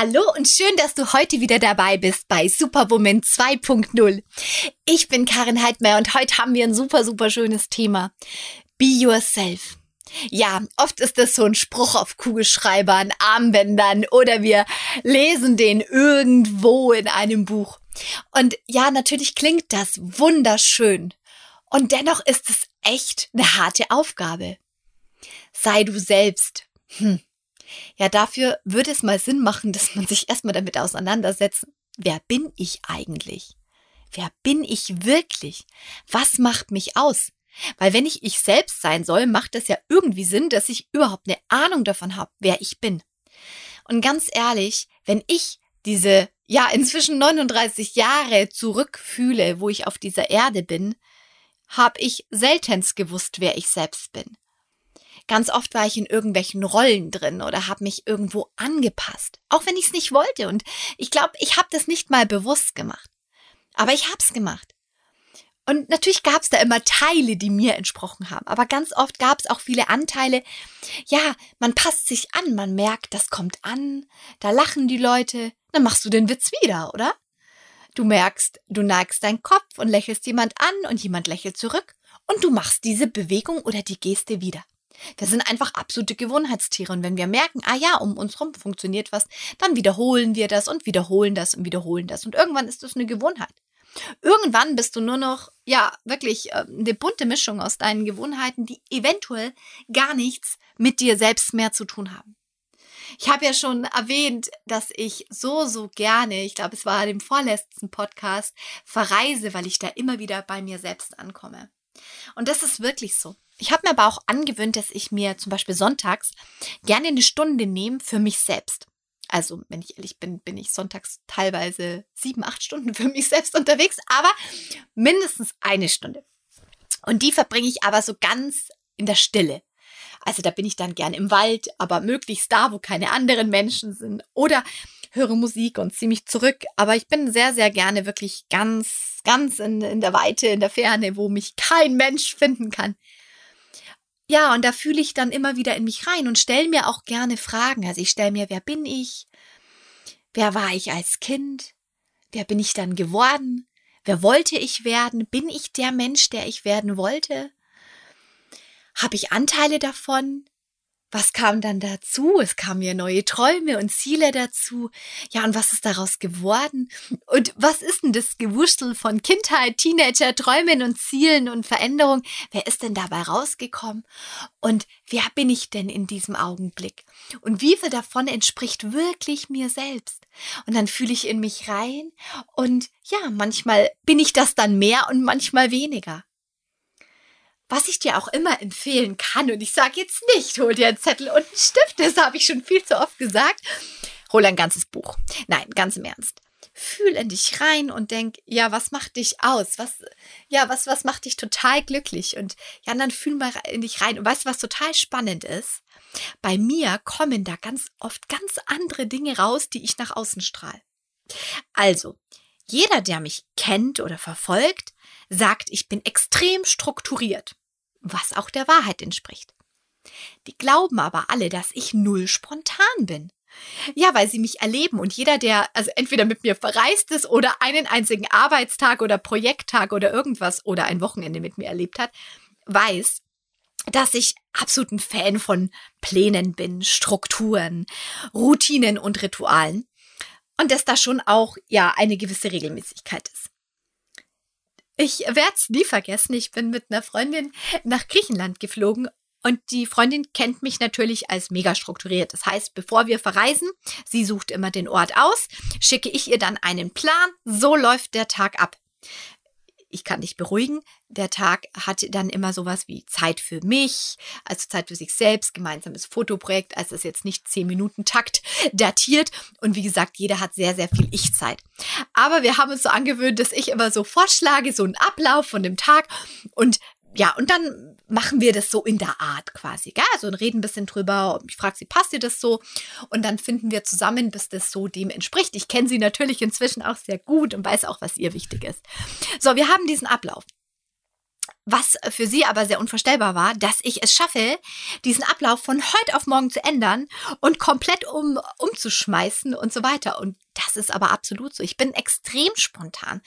Hallo und schön, dass du heute wieder dabei bist bei Superwoman 2.0. Ich bin Karin Heidmeier und heute haben wir ein super, super schönes Thema. Be yourself. Ja, oft ist das so ein Spruch auf Kugelschreibern, Armbändern oder wir lesen den irgendwo in einem Buch. Und ja, natürlich klingt das wunderschön. Und dennoch ist es echt eine harte Aufgabe. Sei du selbst. Hm. Ja, dafür würde es mal Sinn machen, dass man sich erstmal damit auseinandersetzt, wer bin ich eigentlich? Wer bin ich wirklich? Was macht mich aus? Weil wenn ich ich selbst sein soll, macht es ja irgendwie Sinn, dass ich überhaupt eine Ahnung davon habe, wer ich bin. Und ganz ehrlich, wenn ich diese, ja, inzwischen 39 Jahre zurückfühle, wo ich auf dieser Erde bin, habe ich seltenst gewusst, wer ich selbst bin. Ganz oft war ich in irgendwelchen Rollen drin oder habe mich irgendwo angepasst, auch wenn ich es nicht wollte. Und ich glaube, ich habe das nicht mal bewusst gemacht. Aber ich habe es gemacht. Und natürlich gab es da immer Teile, die mir entsprochen haben. Aber ganz oft gab es auch viele Anteile. Ja, man passt sich an, man merkt, das kommt an, da lachen die Leute, dann machst du den Witz wieder, oder? Du merkst, du neigst deinen Kopf und lächelst jemand an und jemand lächelt zurück und du machst diese Bewegung oder die Geste wieder. Wir sind einfach absolute Gewohnheitstiere. Und wenn wir merken, ah ja, um uns rum funktioniert was, dann wiederholen wir das und wiederholen das und wiederholen das. Und irgendwann ist das eine Gewohnheit. Irgendwann bist du nur noch, ja, wirklich äh, eine bunte Mischung aus deinen Gewohnheiten, die eventuell gar nichts mit dir selbst mehr zu tun haben. Ich habe ja schon erwähnt, dass ich so, so gerne, ich glaube, es war dem vorletzten Podcast, verreise, weil ich da immer wieder bei mir selbst ankomme. Und das ist wirklich so. Ich habe mir aber auch angewöhnt, dass ich mir zum Beispiel sonntags gerne eine Stunde nehme für mich selbst. Also, wenn ich ehrlich bin, bin ich sonntags teilweise sieben, acht Stunden für mich selbst unterwegs, aber mindestens eine Stunde. Und die verbringe ich aber so ganz in der Stille. Also da bin ich dann gern im Wald, aber möglichst da, wo keine anderen Menschen sind. Oder höre Musik und ziehe mich zurück. Aber ich bin sehr, sehr gerne wirklich ganz, ganz in, in der Weite, in der Ferne, wo mich kein Mensch finden kann. Ja, und da fühle ich dann immer wieder in mich rein und stelle mir auch gerne Fragen. Also ich stelle mir, wer bin ich? Wer war ich als Kind? Wer bin ich dann geworden? Wer wollte ich werden? Bin ich der Mensch, der ich werden wollte? Habe ich Anteile davon? Was kam dann dazu? Es kamen ja neue Träume und Ziele dazu. Ja, und was ist daraus geworden? Und was ist denn das Gewurstel von Kindheit, Teenager, Träumen und Zielen und Veränderung? Wer ist denn dabei rausgekommen? Und wer bin ich denn in diesem Augenblick? Und wie viel davon entspricht wirklich mir selbst? Und dann fühle ich in mich rein und ja, manchmal bin ich das dann mehr und manchmal weniger. Was ich dir auch immer empfehlen kann, und ich sage jetzt nicht, hol dir einen Zettel und einen Stift, das habe ich schon viel zu oft gesagt. Hol ein ganzes Buch. Nein, ganz im Ernst. Fühl in dich rein und denk, ja, was macht dich aus? Was, ja, was, was macht dich total glücklich? Und ja, dann fühl mal in dich rein. Und weißt du, was total spannend ist? Bei mir kommen da ganz oft ganz andere Dinge raus, die ich nach außen strahle. Also, jeder, der mich kennt oder verfolgt, sagt, ich bin extrem strukturiert was auch der Wahrheit entspricht. Die glauben aber alle, dass ich null spontan bin. Ja, weil sie mich erleben und jeder, der also entweder mit mir verreist ist oder einen einzigen Arbeitstag oder Projekttag oder irgendwas oder ein Wochenende mit mir erlebt hat, weiß, dass ich absolut ein Fan von Plänen bin, Strukturen, Routinen und Ritualen und dass da schon auch ja eine gewisse Regelmäßigkeit ist. Ich werde es nie vergessen. Ich bin mit einer Freundin nach Griechenland geflogen und die Freundin kennt mich natürlich als mega strukturiert. Das heißt, bevor wir verreisen, sie sucht immer den Ort aus, schicke ich ihr dann einen Plan. So läuft der Tag ab ich kann dich beruhigen. Der Tag hat dann immer sowas wie Zeit für mich, also Zeit für sich selbst, gemeinsames Fotoprojekt, also ist jetzt nicht zehn Minuten Takt datiert. Und wie gesagt, jeder hat sehr, sehr viel Ich-Zeit. Aber wir haben uns so angewöhnt, dass ich immer so vorschlage, so einen Ablauf von dem Tag und ja, und dann machen wir das so in der Art quasi, gell? Also reden ein bisschen drüber. Ich frage sie, passt dir das so? Und dann finden wir zusammen, bis das so dem entspricht. Ich kenne sie natürlich inzwischen auch sehr gut und weiß auch, was ihr wichtig ist. So, wir haben diesen Ablauf. Was für sie aber sehr unvorstellbar war, dass ich es schaffe, diesen Ablauf von heute auf morgen zu ändern und komplett um, umzuschmeißen und so weiter. Und das ist aber absolut so. Ich bin extrem spontan.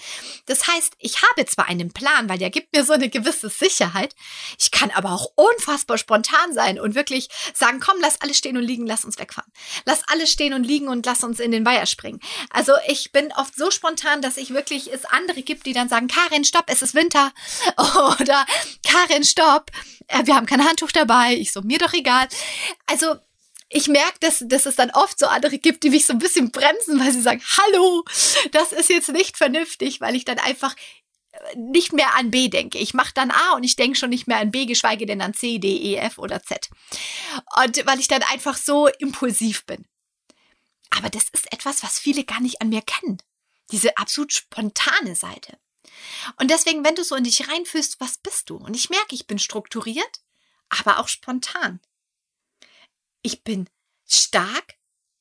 Das heißt, ich habe zwar einen Plan, weil der gibt mir so eine gewisse Sicherheit. Ich kann aber auch unfassbar spontan sein und wirklich sagen, komm, lass alles stehen und liegen, lass uns wegfahren. Lass alles stehen und liegen und lass uns in den Weiher springen. Also ich bin oft so spontan, dass ich wirklich es andere gibt, die dann sagen, Karin, stopp, es ist Winter. Oder Karin, stopp, äh, wir haben kein Handtuch dabei. Ich so, mir doch egal. Also ich merke, dass, dass es dann oft so andere gibt, die mich so ein bisschen bremsen, weil sie sagen, hallo, das ist jetzt nicht vernünftig, weil ich dann einfach äh, nicht mehr an B denke. Ich mache dann A und ich denke schon nicht mehr an B, geschweige denn an C, D, E, F oder Z. Und weil ich dann einfach so impulsiv bin. Aber das ist etwas, was viele gar nicht an mir kennen. Diese absolut spontane Seite. Und deswegen, wenn du so in dich reinfühlst, was bist du? Und ich merke, ich bin strukturiert, aber auch spontan ich bin stark,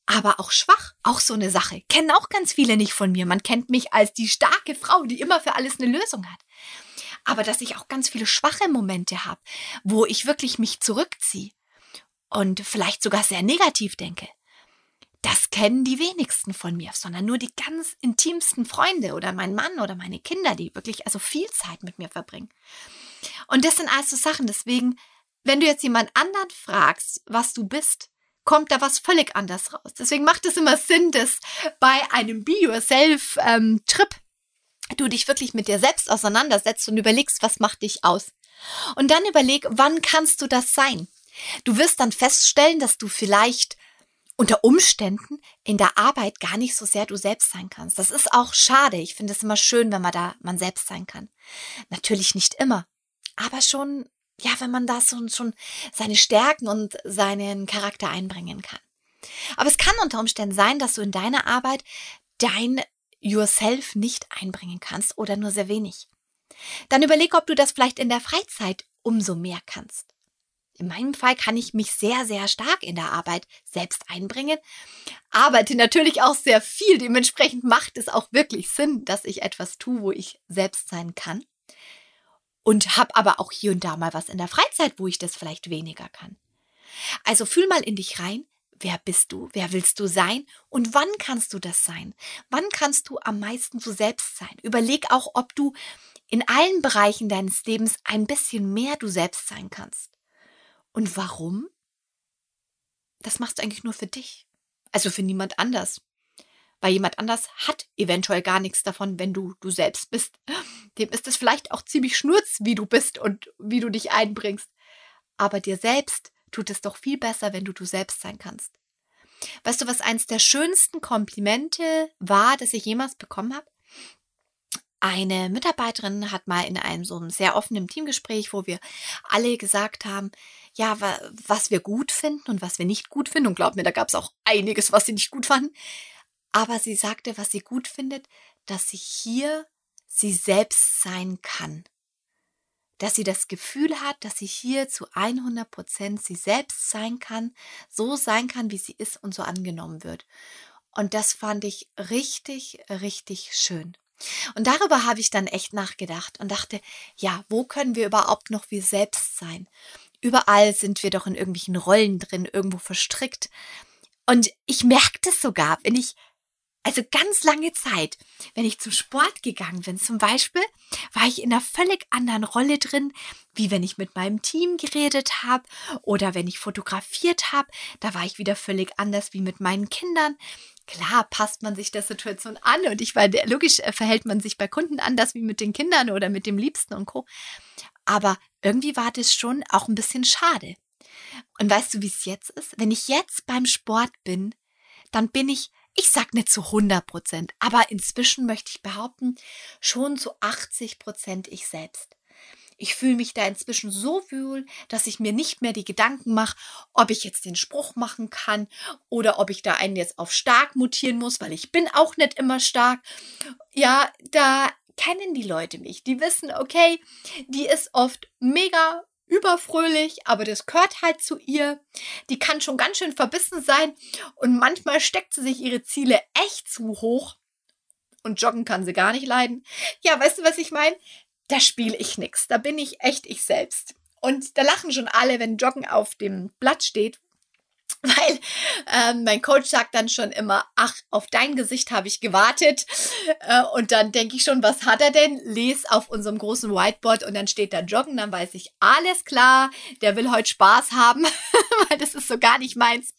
aber auch schwach. Auch so eine Sache. Kennen auch ganz viele nicht von mir. Man kennt mich als die starke Frau, die immer für alles eine Lösung hat. Aber dass ich auch ganz viele schwache Momente habe, wo ich wirklich mich zurückziehe und vielleicht sogar sehr negativ denke. Das kennen die wenigsten von mir, sondern nur die ganz intimsten Freunde oder mein Mann oder meine Kinder, die wirklich also viel Zeit mit mir verbringen. Und das sind also Sachen, deswegen wenn du jetzt jemand anderen fragst, was du bist, kommt da was völlig anders raus. Deswegen macht es immer Sinn, dass bei einem Be-Yourself-Trip ähm, du dich wirklich mit dir selbst auseinandersetzt und überlegst, was macht dich aus. Und dann überleg, wann kannst du das sein? Du wirst dann feststellen, dass du vielleicht unter Umständen in der Arbeit gar nicht so sehr du selbst sein kannst. Das ist auch schade. Ich finde es immer schön, wenn man da man selbst sein kann. Natürlich nicht immer, aber schon ja, wenn man da so, schon seine Stärken und seinen Charakter einbringen kann. Aber es kann unter Umständen sein, dass du in deiner Arbeit dein Yourself nicht einbringen kannst oder nur sehr wenig. Dann überleg, ob du das vielleicht in der Freizeit umso mehr kannst. In meinem Fall kann ich mich sehr, sehr stark in der Arbeit selbst einbringen, arbeite natürlich auch sehr viel. Dementsprechend macht es auch wirklich Sinn, dass ich etwas tue, wo ich selbst sein kann und habe aber auch hier und da mal was in der Freizeit, wo ich das vielleicht weniger kann. Also fühl mal in dich rein, wer bist du, wer willst du sein und wann kannst du das sein? Wann kannst du am meisten du selbst sein? Überleg auch, ob du in allen Bereichen deines Lebens ein bisschen mehr du selbst sein kannst. Und warum? Das machst du eigentlich nur für dich. Also für niemand anders weil jemand anders hat eventuell gar nichts davon, wenn du du selbst bist. Dem ist es vielleicht auch ziemlich schnurz, wie du bist und wie du dich einbringst. Aber dir selbst tut es doch viel besser, wenn du du selbst sein kannst. Weißt du, was eins der schönsten Komplimente war, das ich jemals bekommen habe? Eine Mitarbeiterin hat mal in einem so einem sehr offenen Teamgespräch, wo wir alle gesagt haben, ja, was wir gut finden und was wir nicht gut finden. Und glaub mir, da gab es auch einiges, was sie nicht gut fanden. Aber sie sagte, was sie gut findet, dass sie hier sie selbst sein kann. Dass sie das Gefühl hat, dass sie hier zu 100 Prozent sie selbst sein kann, so sein kann, wie sie ist und so angenommen wird. Und das fand ich richtig, richtig schön. Und darüber habe ich dann echt nachgedacht und dachte, ja, wo können wir überhaupt noch wir selbst sein? Überall sind wir doch in irgendwelchen Rollen drin, irgendwo verstrickt. Und ich merke das sogar, wenn ich also ganz lange Zeit, wenn ich zum Sport gegangen bin, zum Beispiel, war ich in einer völlig anderen Rolle drin, wie wenn ich mit meinem Team geredet habe oder wenn ich fotografiert habe. Da war ich wieder völlig anders wie mit meinen Kindern. Klar passt man sich der Situation an und ich war logisch äh, verhält man sich bei Kunden anders wie mit den Kindern oder mit dem Liebsten und Co. Aber irgendwie war das schon auch ein bisschen schade. Und weißt du, wie es jetzt ist? Wenn ich jetzt beim Sport bin, dann bin ich ich sag nicht zu 100 Prozent, aber inzwischen möchte ich behaupten, schon zu 80 Prozent ich selbst. Ich fühle mich da inzwischen so wohl, dass ich mir nicht mehr die Gedanken mache, ob ich jetzt den Spruch machen kann oder ob ich da einen jetzt auf stark mutieren muss, weil ich bin auch nicht immer stark. Ja, da kennen die Leute mich. Die wissen, okay, die ist oft mega überfröhlich, aber das gehört halt zu ihr. Die kann schon ganz schön verbissen sein und manchmal steckt sie sich ihre Ziele echt zu hoch. Und joggen kann sie gar nicht leiden. Ja, weißt du, was ich meine? da spiele ich nichts. Da bin ich echt ich selbst. Und da lachen schon alle, wenn Joggen auf dem Blatt steht, weil ähm, mein Coach sagt dann schon immer, ach, auf dein Gesicht habe ich gewartet. Äh, und dann denke ich schon, was hat er denn? Les auf unserem großen Whiteboard und dann steht da Joggen, dann weiß ich, alles klar, der will heute Spaß haben, weil das ist so gar nicht meins.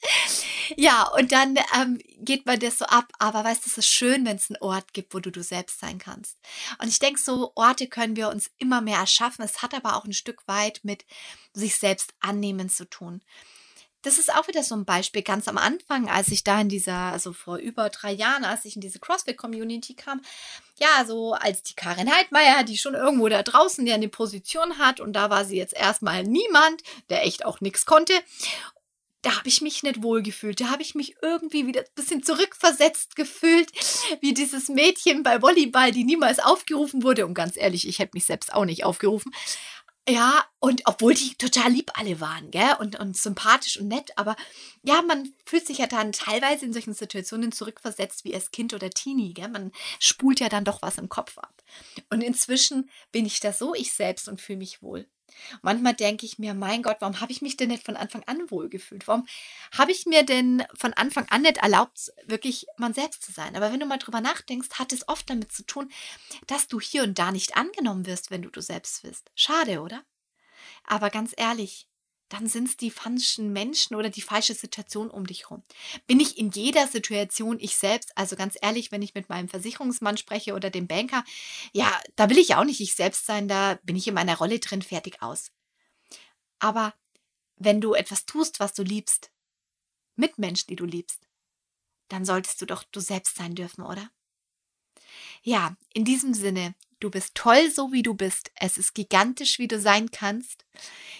Ja, und dann ähm, geht man das so ab, aber weißt du, es ist schön, wenn es einen Ort gibt, wo du du selbst sein kannst. Und ich denke, so Orte können wir uns immer mehr erschaffen. Es hat aber auch ein Stück weit mit sich selbst annehmen zu tun das ist auch wieder so ein Beispiel ganz am Anfang, als ich da in dieser, also vor über drei Jahren, als ich in diese CrossFit-Community kam, ja, so als die Karin Heidmeier, die schon irgendwo da draußen ja eine Position hat und da war sie jetzt erstmal niemand, der echt auch nichts konnte. Da habe ich mich nicht wohl gefühlt. Da habe ich mich irgendwie wieder ein bisschen zurückversetzt gefühlt, wie dieses Mädchen bei Volleyball, die niemals aufgerufen wurde. Und ganz ehrlich, ich hätte mich selbst auch nicht aufgerufen. Ja, und obwohl die total lieb alle waren, gell, und, und sympathisch und nett, aber ja, man fühlt sich ja dann teilweise in solchen Situationen zurückversetzt wie als Kind oder Teenie, gell, man spult ja dann doch was im Kopf ab. Und inzwischen bin ich da so ich selbst und fühle mich wohl. Manchmal denke ich mir, mein Gott, warum habe ich mich denn nicht von Anfang an wohlgefühlt? Warum habe ich mir denn von Anfang an nicht erlaubt, wirklich man selbst zu sein? Aber wenn du mal drüber nachdenkst, hat es oft damit zu tun, dass du hier und da nicht angenommen wirst, wenn du du selbst bist. Schade, oder? Aber ganz ehrlich, dann sind es die falschen Menschen oder die falsche Situation um dich herum. Bin ich in jeder Situation ich selbst, also ganz ehrlich, wenn ich mit meinem Versicherungsmann spreche oder dem Banker, ja, da will ich auch nicht ich selbst sein, da bin ich in meiner Rolle drin, fertig aus. Aber wenn du etwas tust, was du liebst, mit Menschen, die du liebst, dann solltest du doch du selbst sein dürfen, oder? Ja, in diesem Sinne, Du bist toll, so wie du bist. Es ist gigantisch, wie du sein kannst.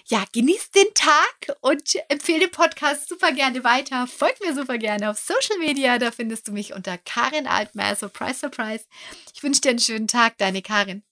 Ja, genieß den Tag und empfehle den Podcast super gerne weiter. Folg mir super gerne auf Social Media. Da findest du mich unter Karin Altmeier. Surprise, surprise. Ich wünsche dir einen schönen Tag, deine Karin.